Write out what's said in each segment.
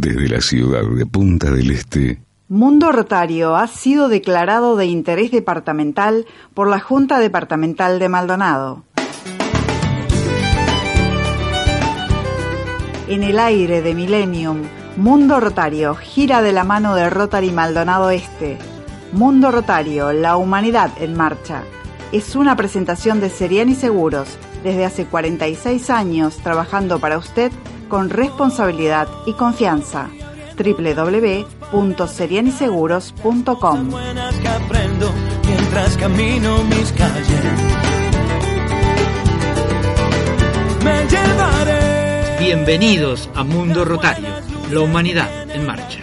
desde la ciudad de Punta del Este. Mundo Rotario ha sido declarado de interés departamental por la Junta Departamental de Maldonado. En el aire de Millennium, Mundo Rotario gira de la mano de Rotary Maldonado Este. Mundo Rotario, la humanidad en marcha. Es una presentación de Seriani Seguros, desde hace 46 años trabajando para usted con responsabilidad y confianza. www.serianiseguros.com Bienvenidos a Mundo Rotario, la humanidad en marcha.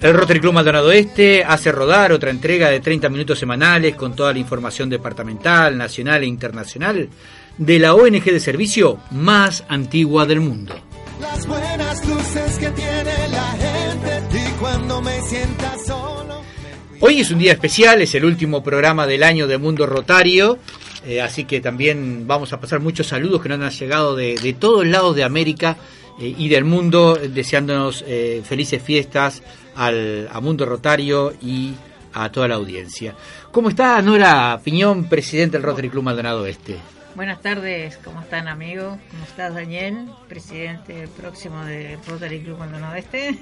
El Rotary Club Maldonado Este hace rodar otra entrega de 30 minutos semanales con toda la información departamental, nacional e internacional de la ONG de servicio más antigua del mundo. Las buenas luces que tiene la gente y cuando me sienta solo. Hoy es un día especial, es el último programa del año de Mundo Rotario, eh, así que también vamos a pasar muchos saludos que nos han llegado de, de todos lados de América eh, y del mundo, deseándonos eh, felices fiestas al, a Mundo Rotario y a toda la audiencia. ¿Cómo está Nora Piñón, presidente del Rotary Club Maldonado Este? Buenas tardes, ¿cómo están amigos? ¿Cómo estás Daniel, presidente próximo del Rotary Club Maldonado Este?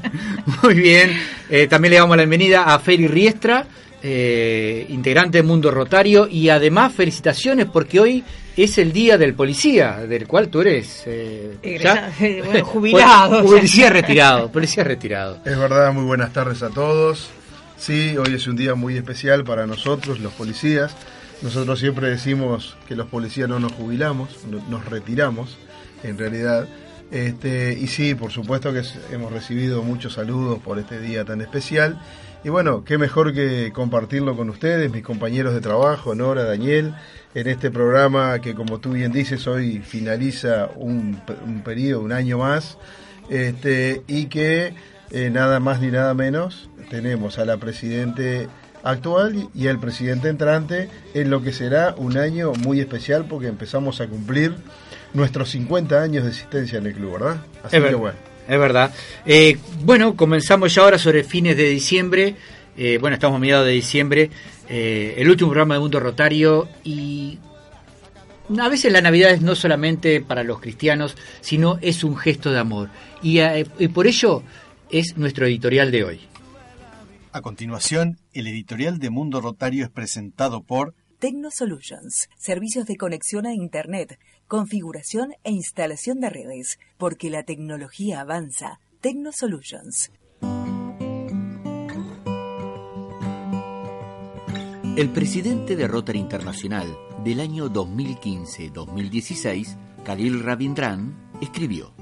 Muy bien, eh, también le damos la bienvenida a Feri Riestra, eh, integrante de Mundo Rotario, y además felicitaciones porque hoy es el día del policía, del cual tú eres eh, jubilado. policía retirado, policía retirado. Es verdad, muy buenas tardes a todos. Sí, hoy es un día muy especial para nosotros, los policías. Nosotros siempre decimos que los policías no nos jubilamos, nos retiramos, en realidad. Este, y sí, por supuesto que hemos recibido muchos saludos por este día tan especial y bueno, qué mejor que compartirlo con ustedes, mis compañeros de trabajo, Nora, Daniel, en este programa que como tú bien dices, hoy finaliza un, periodo, un año más, este, y que eh, nada más ni nada menos tenemos a la presidente actual y al presidente entrante en lo que será un año muy especial porque empezamos a cumplir nuestros 50 años de existencia en el club, ¿verdad? Así que bueno es verdad. Eh, bueno, comenzamos ya ahora sobre fines de diciembre. Eh, bueno, estamos a mediados de diciembre. Eh, el último programa de Mundo Rotario y a veces la Navidad es no solamente para los cristianos, sino es un gesto de amor. Y, y por ello es nuestro editorial de hoy. A continuación, el editorial de Mundo Rotario es presentado por Solutions, servicios de conexión a Internet, configuración e instalación de redes, porque la tecnología avanza. Solutions. El presidente de Rotary Internacional del año 2015-2016, Khalil Rabindran, escribió,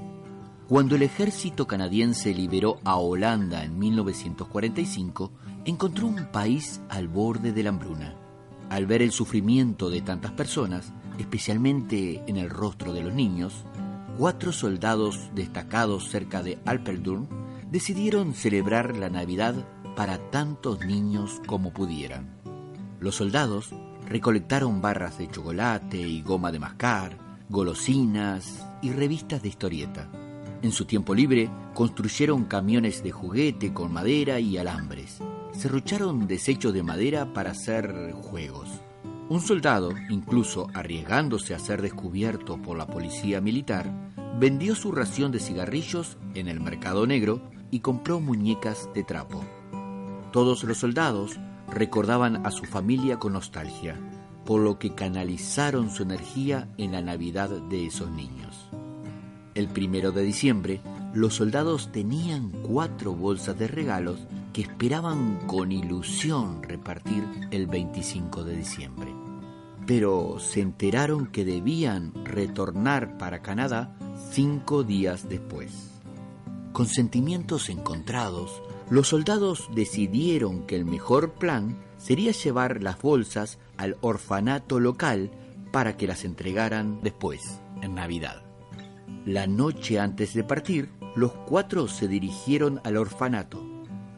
Cuando el ejército canadiense liberó a Holanda en 1945, encontró un país al borde de la hambruna. Al ver el sufrimiento de tantas personas, especialmente en el rostro de los niños, cuatro soldados destacados cerca de Alperdurn decidieron celebrar la Navidad para tantos niños como pudieran. Los soldados recolectaron barras de chocolate y goma de mascar, golosinas y revistas de historieta. En su tiempo libre construyeron camiones de juguete con madera y alambres serrucharon desechos de madera para hacer juegos. Un soldado, incluso arriesgándose a ser descubierto por la policía militar, vendió su ración de cigarrillos en el mercado negro y compró muñecas de trapo. Todos los soldados recordaban a su familia con nostalgia, por lo que canalizaron su energía en la Navidad de esos niños. El primero de diciembre, los soldados tenían cuatro bolsas de regalos que esperaban con ilusión repartir el 25 de diciembre. Pero se enteraron que debían retornar para Canadá cinco días después. Con sentimientos encontrados, los soldados decidieron que el mejor plan sería llevar las bolsas al orfanato local para que las entregaran después, en Navidad. La noche antes de partir, los cuatro se dirigieron al orfanato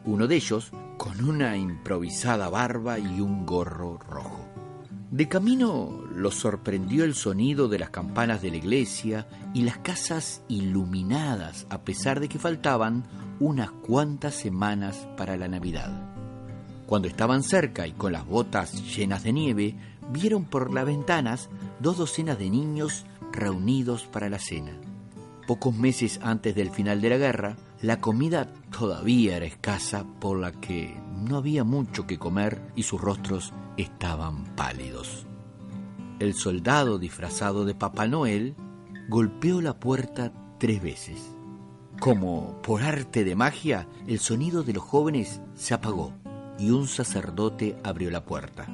uno de ellos con una improvisada barba y un gorro rojo. De camino los sorprendió el sonido de las campanas de la iglesia y las casas iluminadas a pesar de que faltaban unas cuantas semanas para la Navidad. Cuando estaban cerca y con las botas llenas de nieve, vieron por las ventanas dos docenas de niños reunidos para la cena. Pocos meses antes del final de la guerra, la comida todavía era escasa por la que no había mucho que comer y sus rostros estaban pálidos. El soldado disfrazado de Papá Noel golpeó la puerta tres veces. Como por arte de magia, el sonido de los jóvenes se apagó y un sacerdote abrió la puerta.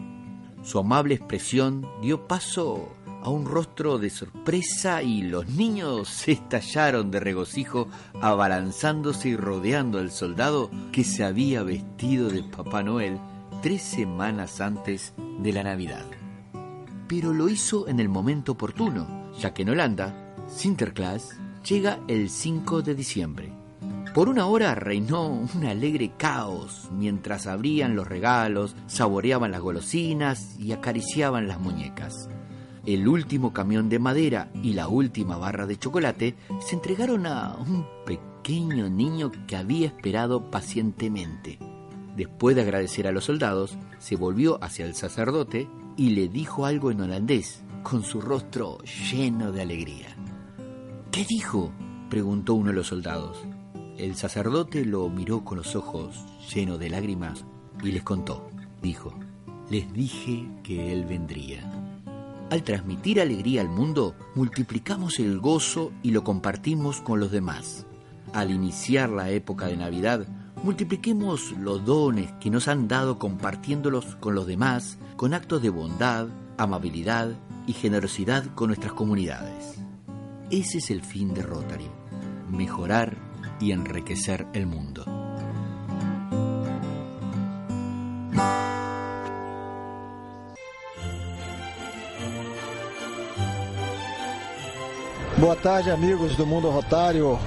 Su amable expresión dio paso a un rostro de sorpresa y los niños se estallaron de regocijo abalanzándose y rodeando al soldado que se había vestido de Papá Noel tres semanas antes de la Navidad. Pero lo hizo en el momento oportuno, ya que en Holanda, Sinterklaas llega el 5 de diciembre. Por una hora reinó un alegre caos mientras abrían los regalos, saboreaban las golosinas y acariciaban las muñecas. El último camión de madera y la última barra de chocolate se entregaron a un pequeño niño que había esperado pacientemente. Después de agradecer a los soldados, se volvió hacia el sacerdote y le dijo algo en holandés, con su rostro lleno de alegría. ¿Qué dijo? preguntó uno de los soldados. El sacerdote lo miró con los ojos llenos de lágrimas y les contó. Dijo, les dije que Él vendría. Al transmitir alegría al mundo, multiplicamos el gozo y lo compartimos con los demás. Al iniciar la época de Navidad, multipliquemos los dones que nos han dado compartiéndolos con los demás, con actos de bondad, amabilidad y generosidad con nuestras comunidades. Ese es el fin de Rotary, mejorar y enriquecer el mundo. Boa tarde, amigos do Mundo Rotário.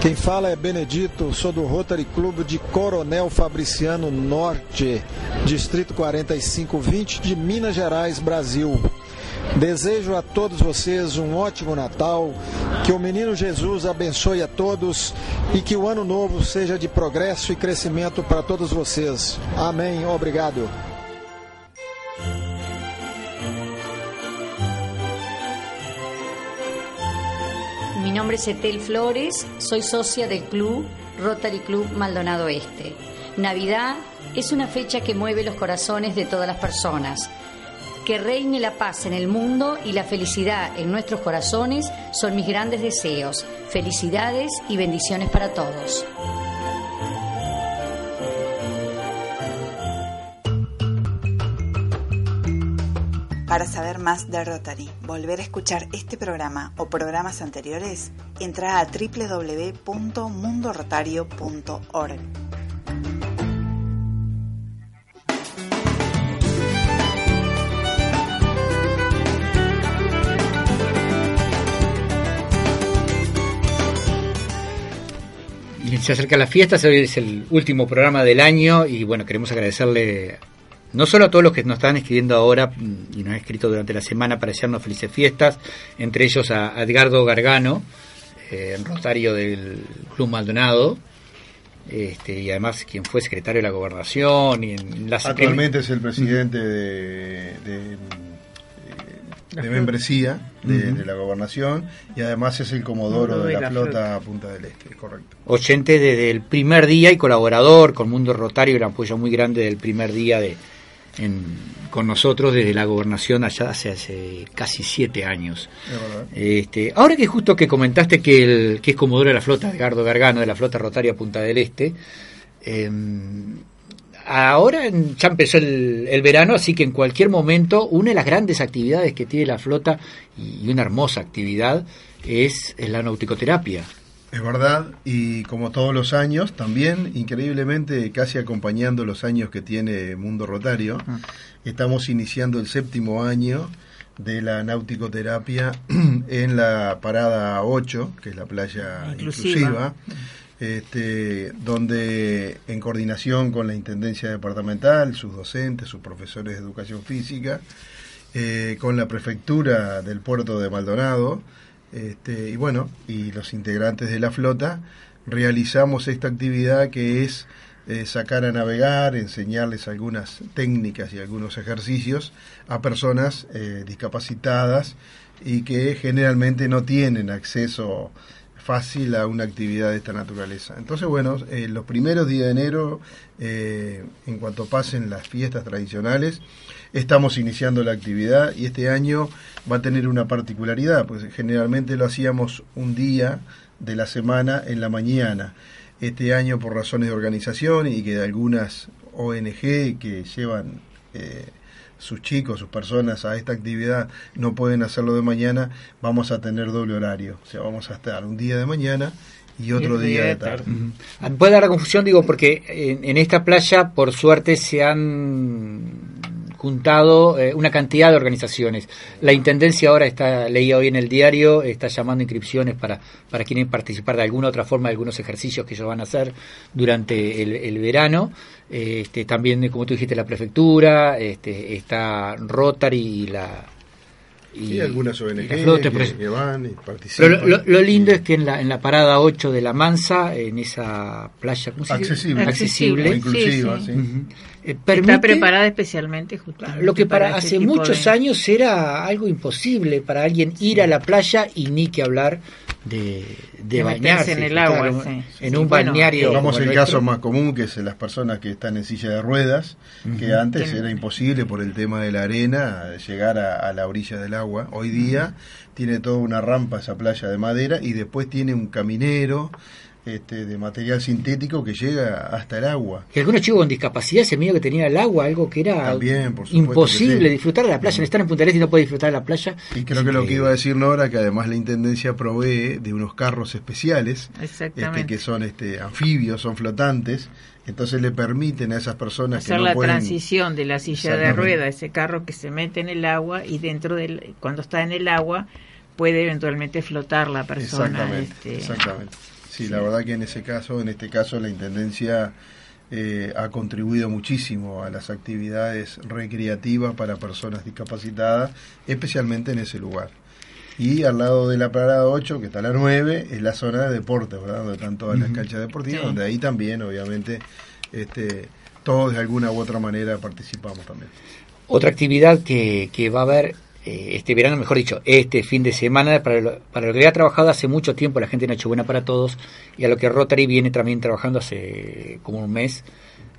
Quem fala é Benedito, sou do Rotary Clube de Coronel Fabriciano Norte, Distrito 4520 de Minas Gerais, Brasil. Desejo a todos vocês um ótimo Natal, que o menino Jesus abençoe a todos e que o ano novo seja de progresso e crescimento para todos vocês. Amém. Obrigado. Mi nombre es Etel Flores, soy socia del club Rotary Club Maldonado Este. Navidad es una fecha que mueve los corazones de todas las personas. Que reine la paz en el mundo y la felicidad en nuestros corazones son mis grandes deseos. Felicidades y bendiciones para todos. Para saber más de Rotary, volver a escuchar este programa o programas anteriores, entra a www.mundorotario.org. se acerca la fiesta, hoy es el último programa del año y bueno, queremos agradecerle no solo a todos los que nos están escribiendo ahora y nos han escrito durante la semana para desearnos felices fiestas, entre ellos a Edgardo Gargano, eh, rotario del Club Maldonado, este, y además quien fue secretario de la gobernación y en Actualmente es el presidente de, de, de membresía de, la gobernación y además es el comodoro de la, flota Punta del Este, correcto. oyente desde el primer día y colaborador con Mundo Rotario, un apoyo muy grande del primer día de en- con nosotros desde la gobernación allá hace, hace casi siete años. Es. Este, ahora que justo que comentaste que, el, que es comodoro de la flota, Edgardo Gargano, de la flota rotaria Punta del Este, eh, ahora en- ya empezó el, el verano, así que en cualquier momento una de las grandes actividades que tiene la flota y una hermosa actividad es la nauticoterapia. Es verdad, y como todos los años, también increíblemente, casi acompañando los años que tiene Mundo Rotario, estamos iniciando el séptimo año de la nauticoterapia en la parada 8, que es la playa Inclusiva. inclusiva, este, donde en coordinación con la Intendencia Departamental, sus docentes, sus profesores de educación física, eh, con la prefectura del puerto de Maldonado, este, y bueno, y los integrantes de la flota, realizamos esta actividad que es eh, sacar a navegar, enseñarles algunas técnicas y algunos ejercicios a personas eh, discapacitadas y que generalmente no tienen acceso fácil a una actividad de esta naturaleza. Entonces, bueno, eh, los primeros días de enero, en cuanto pasen las fiestas tradicionales, estamos iniciando la actividad y este año va a tener una particularidad, pues generalmente lo hacíamos un día de la semana en la mañana este año por razones de organización y que de algunas ONG que llevan eh, sus chicos, sus personas a esta actividad no pueden hacerlo de mañana, vamos a tener doble horario. O sea, vamos a estar un día de mañana y otro día, de tarde. Puede dar la confusión, digo, porque en, en, esta playa, por suerte, se han juntado eh, una cantidad de organizaciones. La Intendencia ahora está, leía hoy en el diario, está llamando inscripciones para, para quienes participar de alguna otra forma de algunos ejercicios que ellos van a hacer durante el, verano. Este, también, como tú dijiste, la prefectura, este, está Rotary y la, y algunas ONG que, van y participan. Pero lo, lindo es que en la, en la parada 8 de La Mansa, en esa playa accesible, accesible, inclusiva, eh, Está preparada especialmente Lo que para, hace muchos años era algo imposible para alguien ir a la playa y ni que hablar de, de, bañarse en el agua, en un balneario. Vamos el caso más común, que es las personas que están en silla de ruedas, que antes era imposible por el tema de la arena llegar a, la orilla del agua. Hoy día tiene toda una rampa esa playa de madera y después tiene un caminero este, de material sintético que llega hasta el agua. Y algunos chicos con discapacidad se miedo que tenía el agua, algo que era imposible disfrutar de la playa. Estar en Punta del y no puede disfrutar de la playa. Y creo que lo que iba a decir Nora, que además la Intendencia provee de unos carros especiales, este, que son este, anfibios, son flotantes, entonces le permiten a esas personas hacer que la transición de la silla de rueda, ese carro que se mete en el agua y dentro del, cuando está en el agua puede eventualmente flotar la persona. Exactamente. exactamente. Sí, la verdad que en ese caso, en este caso, la intendencia eh, ha contribuido muchísimo a las actividades recreativas para personas discapacitadas, especialmente en ese lugar. Y al lado de la parada 8, que está la 9, es la zona de deporte, ¿verdad? Donde están todas las canchas deportivas, donde ahí también, obviamente, este, todos de alguna u otra manera participamos también. Otra actividad que, que va a haber eh, este verano, mejor dicho, este fin de semana, para lo, para lo que ha trabajado hace mucho tiempo la gente de Nochebuena para Todos y a lo que Rotary viene también trabajando hace como un mes,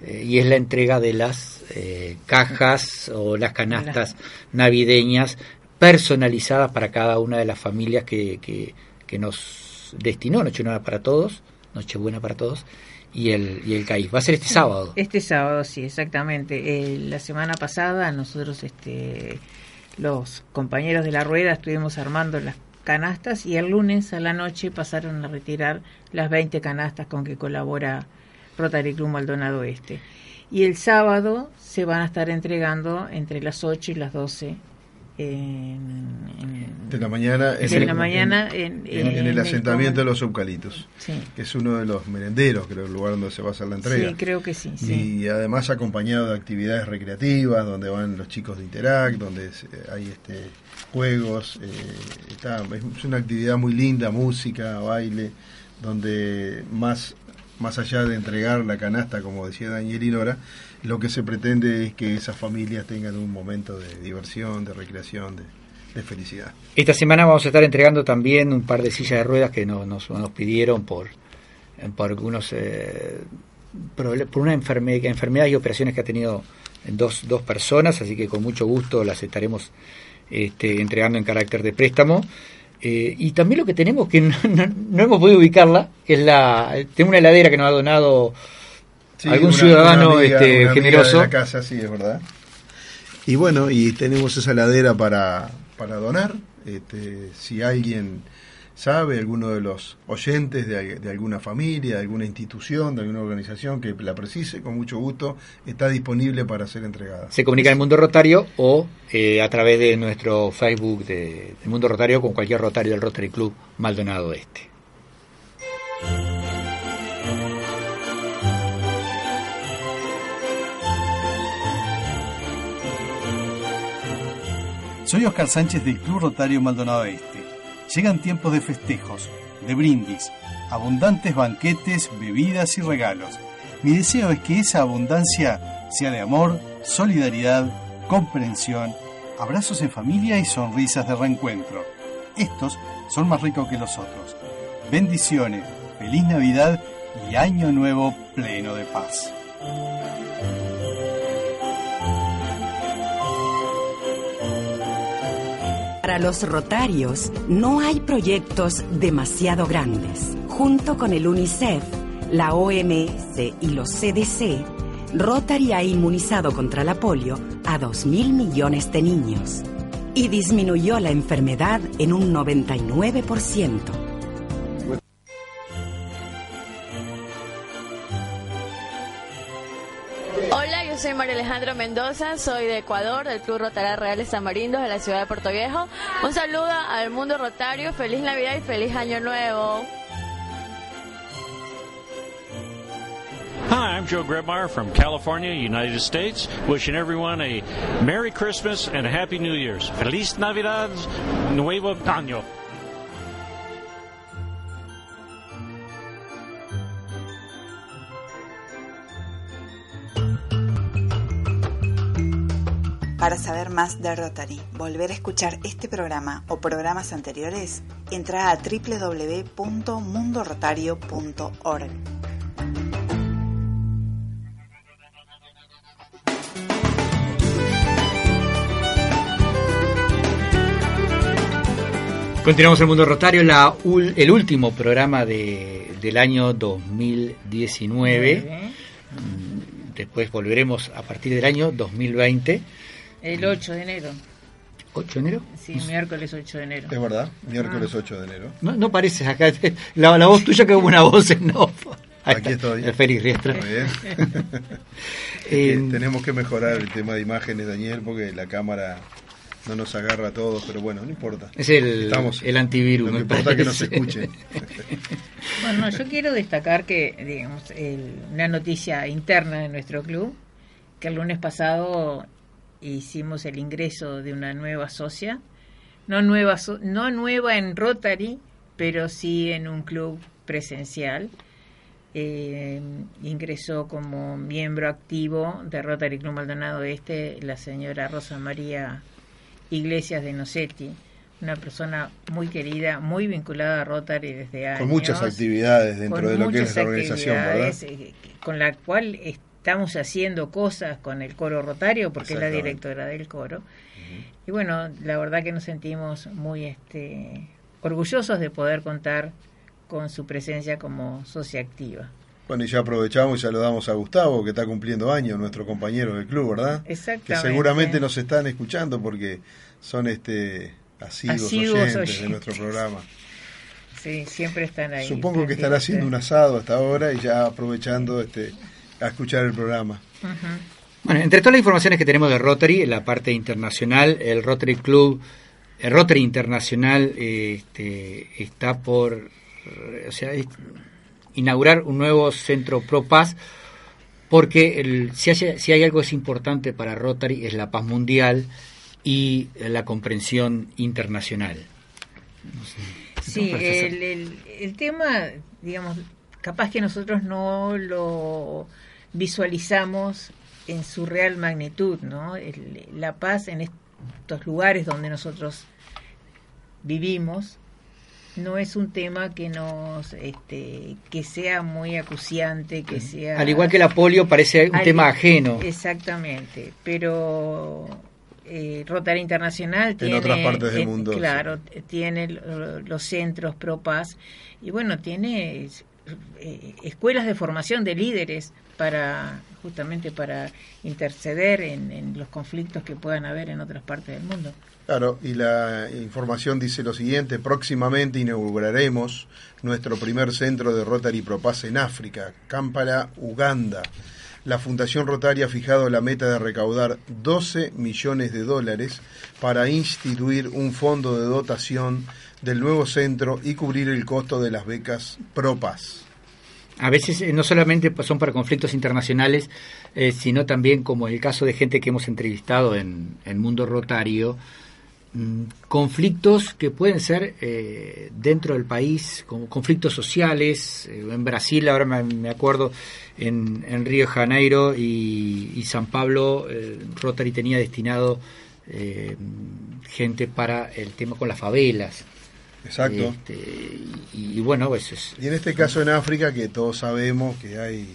eh, y es la entrega de las eh, cajas o las canastas navideñas personalizadas para cada una de las familias que, que, que nos destinó Nochebuena para Todos, Nochebuena para Todos, y el, y el CAIF. Va a ser este sábado. Este sábado, sí, exactamente. la semana pasada nosotros este, los compañeros de la rueda estuvimos armando las canastas y el lunes a la noche pasaron a retirar las 20 canastas con que colabora Rotary Club Maldonado Este. Y el sábado se van a estar entregando entre las 8 y las 12 en, de la mañana en, la mañana en, el asentamiento de los eucalitos que es uno de los merenderos creo el lugar donde se va a hacer la entrega. Sí creo que sí, y además acompañado de actividades recreativas donde van los chicos de Interact donde hay este juegos eh, es una actividad muy linda música baile donde más más allá de entregar la canasta como decía Daniel y Nora lo que se pretende es que esas familias tengan un momento de diversión, de recreación, de, felicidad. Esta semana vamos a estar entregando también un par de sillas de ruedas que nos, nos, pidieron por, por algunos eh, por una enfermedad, y operaciones que ha tenido dos, dos personas, así que con mucho gusto las estaremos este, entregando en carácter de préstamo. Eh, y también lo que tenemos, que no, no, hemos podido ubicarla, es la. Tengo una heladera que nos ha donado algún ciudadano este, generoso. De la casa, sí, es verdad. Y bueno, y tenemos esa ladera para, para donar. Este, si alguien sabe, alguno de los oyentes de, de, alguna familia, de alguna institución, de alguna organización que la precise, con mucho gusto, está disponible para ser entregada. Se comunica en el Mundo Rotario o eh, a través de nuestro Facebook de, del Mundo Rotario con cualquier rotario del Rotary Club Maldonado Este. Soy Oscar Sánchez del Club Rotario Maldonado Este. Llegan tiempos de festejos, de brindis, abundantes banquetes, bebidas y regalos. Mi deseo es que esa abundancia sea de amor, solidaridad, comprensión, abrazos en familia y sonrisas de reencuentro. Estos son más ricos que los otros. Bendiciones, feliz Navidad y Año Nuevo pleno de paz. Para los rotarios no hay proyectos demasiado grandes. Junto con el UNICEF, la OMS y los CDC, Rotary ha inmunizado contra la polio a 2.000 millones de niños y disminuyó la enfermedad en un 99%. Soy María Alejandra Mendoza, soy de Ecuador, del Club Rotario Reales Tamarindos de la ciudad de Puerto Viejo. Un saludo al mundo rotario, feliz Navidad y feliz Año Nuevo. Hi, I'm Joe Grebmeyer from California, United States, wishing everyone a Merry Christmas and a Happy New Year's. Feliz Navidad, Nuevo Año. Para saber más de Rotary, volver a escuchar este programa o programas anteriores, entra a www.mundorotario.org. Continuamos el Mundo Rotario, la, el último programa de, del año 2019. Mm, Después volveremos a partir del año 2020. El 8 de enero. ¿8 de enero? Sí, miércoles 8 de enero. Es verdad, miércoles 8 de enero. No, no pareces acá. La, la voz tuya que una voz en. Ahí Aquí está, estoy. El Félix Riestra. Muy bien. Eh, tenemos que mejorar el tema de imágenes, Daniel, porque la cámara no nos agarra a todos, pero bueno, no importa. Es el, Estamos. el antivirus. Me importa es que nos escuchen. Bueno, yo quiero destacar que, digamos, el- una noticia interna de nuestro club, que el lunes pasado hicimos el ingreso de una nueva socia, no nueva, no nueva en Rotary, pero sí en un club presencial. Eh, ingresó como miembro activo de Rotary Club Maldonado Este la señora Rosa María Iglesias de Nocetti, una persona muy querida, muy vinculada a Rotary desde años. Con muchas actividades dentro de lo que es la organización, ¿verdad? eh, con la cual estamos haciendo cosas con el coro rotario, porque es la directora del coro. Y bueno, la verdad que nos sentimos muy este, orgullosos de poder contar con su presencia como socia activa. Bueno, y ya aprovechamos y saludamos a Gustavo, que está cumpliendo años, nuestro compañero del club, ¿verdad? Que Exactamente. seguramente nos están escuchando porque son este asiduos, Asiduos oyentes, de oyentes. nuestro programa. Sí, siempre están ahí. Supongo que estará haciendo un asado hasta ahora y ya aprovechando este a escuchar el programa. Bueno, entre todas las informaciones que tenemos de Rotary, la parte internacional, el Rotary Club, el Rotary Internacional este, está por o sea, es- inaugurar un nuevo centro Pro Paz, porque el- si, hay, si hay algo que es importante para Rotary es la paz mundial y la comprensión internacional. Sí, ¿Cómo parece el, el, el tema, digamos, capaz que nosotros no lo visualizamos en su real magnitud, ¿no? El- la paz en estos lugares donde nosotros vivimos no es un tema que nos este que sea muy acuciante que sea Al igual que la polio parece un Al- tema ajeno. exactamente pero eh, Rotary Internacional En tiene otras partes del eh, mundo, claro tiene lo- los centros pro paz y bueno tiene eh, escuelas de formación de líderes para justamente para interceder en, los conflictos que puedan haber en otras partes del mundo Claro, y la información dice lo siguiente, próximamente inauguraremos nuestro primer centro de Rotary Pro Paz en África, Kampala, Uganda. La Fundación Rotary ha fijado la meta de recaudar 12 millones de dólares para instituir un fondo de dotación del nuevo centro y cubrir el costo de las becas Pro Paz. A veces eh, no solamente pa- son para conflictos internacionales, eh, sino también como el caso de gente que hemos entrevistado en, en Mundo Rotario, conflictos que pueden ser eh, dentro del país, como conflictos sociales. Eh, en Brasil, ahora me, me acuerdo, en, en, Río de Janeiro y, y San Pablo, eh, Rotary tenía destinado eh, gente para el tema con las favelas. Exacto. Este, y, y, bueno, eso es. Y en este caso en África, que todos sabemos que hay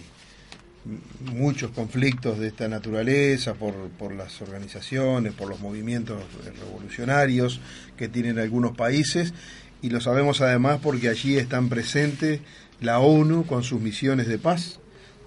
muchos conflictos de esta naturaleza por, por las organizaciones, por los movimientos revolucionarios que tienen algunos países, y lo sabemos además porque allí están presentes la ONU con sus misiones de paz,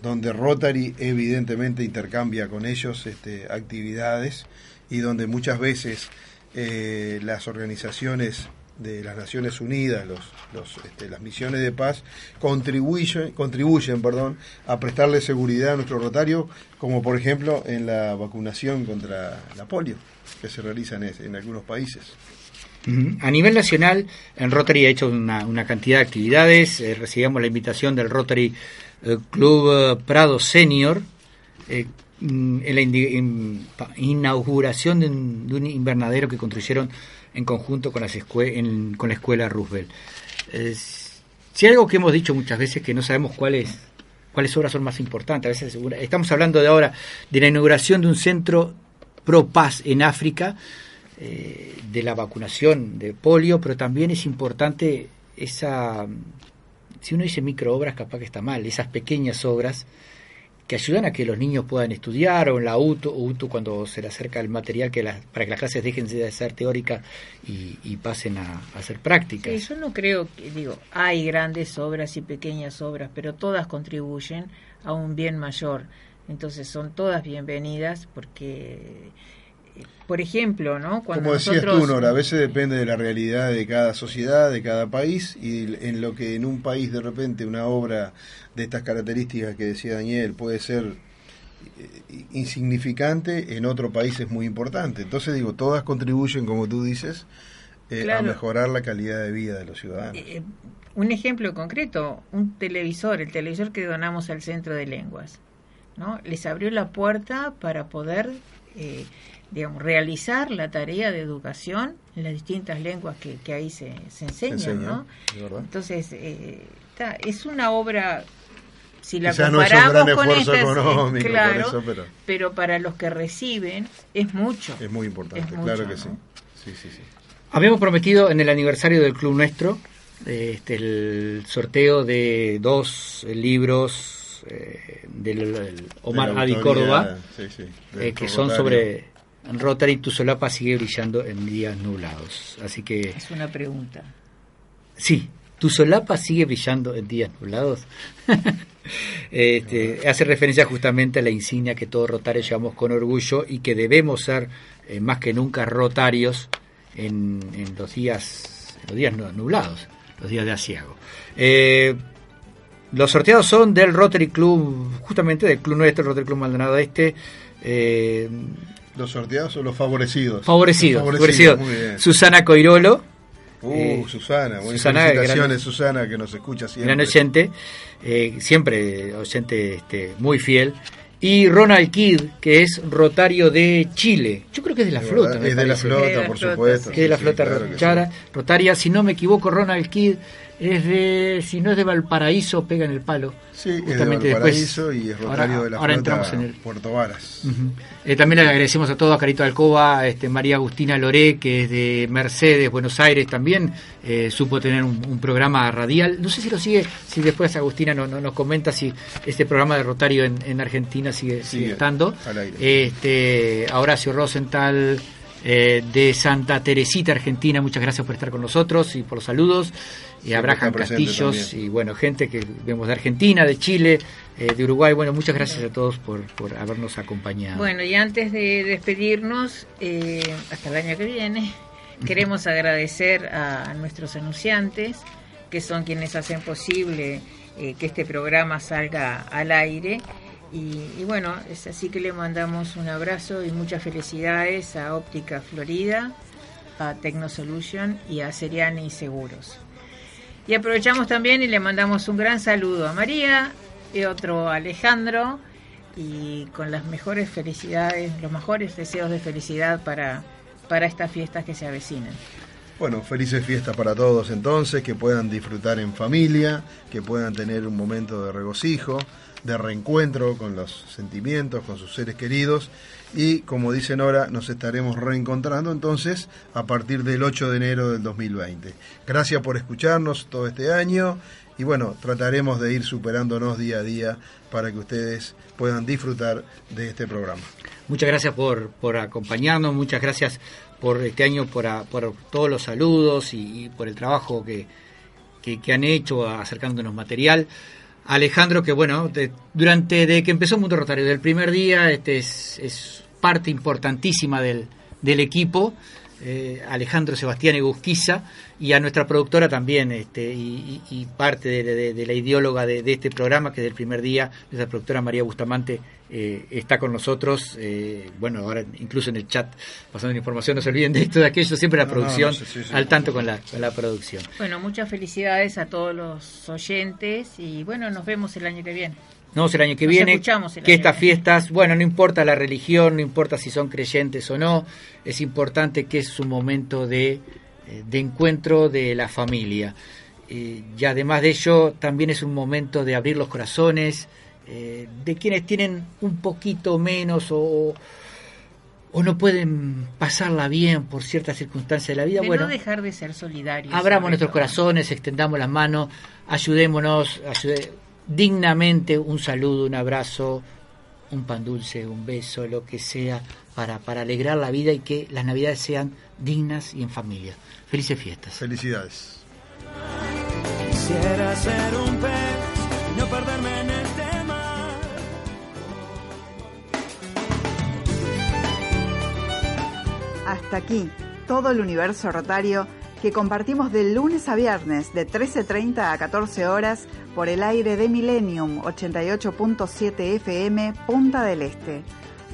donde Rotary evidentemente intercambia con ellos este, actividades y donde muchas veces eh, las organizaciones de las Naciones Unidas, los, los, este, las misiones de paz, contribuyen, contribuyen perdón, a prestarle seguridad a nuestro rotario, como por ejemplo en la vacunación contra la polio, que se realiza en, algunos países. A nivel nacional, en Rotary ha hecho una, una cantidad de actividades. Eh, recibimos la invitación del Rotary eh, Club eh, Prado Senior eh, en la in, inauguración de un, de un invernadero que construyeron en conjunto con, las escue en, con la escuela Roosevelt. Si algo que hemos dicho muchas veces que no sabemos cuáles cuáles obras son más importantes. A veces estamos hablando de ahora de la inauguración de un centro pro paz en África, eh, de la vacunación de polio, pero también es importante esa, si uno dice microobras, capaz que está mal, esas pequeñas obras que ayudan a que los niños puedan estudiar o en la UTU, UTU cuando se le acerca el material que para que las clases dejen de ser teóricas y, y pasen a, a, hacer prácticas. Sí, yo no creo que, digo, hay grandes obras y pequeñas obras, pero todas contribuyen a un bien mayor. Entonces son todas bienvenidas porque por ejemplo, ¿no? Cuando Como decías nosotros... tú, Nora, a veces depende de la realidad de cada sociedad, de cada país, y en lo que en un país de repente una obra de estas características que decía Daniel puede ser eh, insignificante, en otro país es muy importante. Entonces digo, todas contribuyen, como tú dices, eh, claro. a mejorar la calidad de vida de los ciudadanos. Eh, un ejemplo concreto, un televisor, el televisor que donamos al Centro de Lenguas, ¿no? Les abrió la puerta para poder... Eh, digamos, realizar la tarea de educación en las distintas lenguas que, que ahí se, se enseñan, se enseña, ¿no? Entonces, eh, está, es una obra, si la Quizás comparamos no con esfuerzo estas, económico, claro, eso, pero... pero para los que reciben es mucho. Es muy importante, es mucho, claro que ¿no? sí. sí, sí, sí. Habíamos prometido en el aniversario del club nuestro este, el sorteo de dos libros eh, del Omar De Adi Córdoba, sí, sí, del eh, que son sobre Rotary Tu solapa sigue brillando en días nublados. Así que, Es una pregunta. sí, Tu solapa sigue brillando en días nublados. este, hace referencia justamente a la insignia que todos rotarios llevamos con orgullo y que debemos ser eh, más que nunca rotarios en, en los días en los días nu- nublados, los días de asiago. Eh, los sorteados son del Rotary Club, justamente del club nuestro, Rotary Club Maldonado Este. Eh, Los sorteados son los favorecidos. favorecidos, Los favorecidos. Susana Coirolo, Uh, eh, Susana, buenas Susana, felicitaciones, gran- Susana, que nos escucha siempre. gran oyente, eh, siempre oyente este, muy fiel. Y Ronald Kidd, que es rotario de Chile. Yo creo que es de la De flota. verdad, es de la flota, Es de la por flota, supuesto. que es de la sí, flota claro sí. rotaria. Si no me equivoco, Ronald Kidd es de, si no es de Valparaíso, pega en el palo. Sí, es de Justamente Valparaíso después- y es rotario ahora- de la ahora flota entramos en el- Puerto Varas. Eh, también le agradecemos a todos, a Carito Alcoba, este, María Agustina Loré, que es de Mercedes, Buenos Aires, también eh, supo tener un, un programa radial. No sé si lo sigue, si después Agustina no, no- nos comenta si este programa de Rotario en, en Argentina sigue, sigue Sigue estando. al aire. Este, Horacio Rosenthal eh, de Santa Teresita, Argentina, muchas gracias por estar con nosotros y por los saludos. Y a Siempre Abraham Castillos también. y bueno, gente que vemos de Argentina, de Chile, eh, de Uruguay. Bueno, muchas gracias a todos por, por habernos acompañado. Bueno, y antes de despedirnos, eh, hasta el año que viene, queremos agradecer a nuestros anunciantes, que son quienes hacen posible eh, que este programa salga al aire. Y, bueno, es así que le mandamos un abrazo y muchas felicidades a Óptica Florida, a Tecnosolution y a Seriani Seguros. Y aprovechamos también y le mandamos un gran saludo a María y otro a Alejandro y con las mejores felicidades, los mejores deseos de felicidad para para estas fiestas que se avecinan. Bueno, felices fiestas para todos entonces, que puedan disfrutar en familia, que puedan tener un momento de regocijo, de reencuentro con los sentimientos, con sus seres queridos y como dicen ahora, nos estaremos reencontrando entonces a partir del 8 de enero del 2020. Gracias por escucharnos todo este año y bueno, trataremos de ir superándonos día a día para que ustedes puedan disfrutar de este programa. Muchas gracias por, por acompañarnos, muchas gracias por este año, por, por todos los saludos y, por el trabajo que, que, han hecho acercándonos material. Alejandro, que bueno, durante de que empezó Mundo Rotario, del primer día, este es, es parte importantísima del, del equipo eh, Alejandro Sebastián Egusquiza y a nuestra productora también, este, y, parte de, la ideóloga de, este programa, que del primer día, nuestra productora María Bustamante eh, está con nosotros, eh, bueno, ahora incluso en el chat pasando la información, no se olviden de esto, de aquello, siempre la producción, al tanto con la, con la producción. Bueno, muchas felicidades a todos los oyentes y bueno, nos vemos el año que viene. No, el año que viene, que estas fiestas, bueno, no importa la religión, no importa si son creyentes o no, es importante que es un momento de, eh, de encuentro de la familia. Eh, y además de ello, también es un momento de abrir los corazones eh, de quienes tienen un poquito menos o, o no pueden pasarla bien por ciertas circunstancias de la vida. De bueno, no dejar de ser solidarios. Abramos nuestros corazones, extendamos las manos, ayudémonos, ayudémonos dignamente un saludo, un abrazo, un pan dulce, un beso, lo que sea, para, para alegrar la vida y que las navidades sean dignas y en familia. Felices fiestas. Felicidades. Quisiera ser un pez, no perderme en el tema. Hasta aquí, todo el universo rotario que compartimos de lunes a viernes de 13.30 a 14 horas por el aire de Millennium 88.7 FM Punta del Este.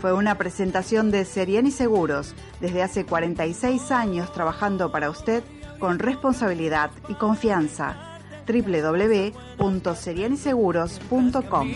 Fue una presentación de Seriani Seguros, desde hace 46 años trabajando para usted con responsabilidad y confianza. www.serianiseguros.com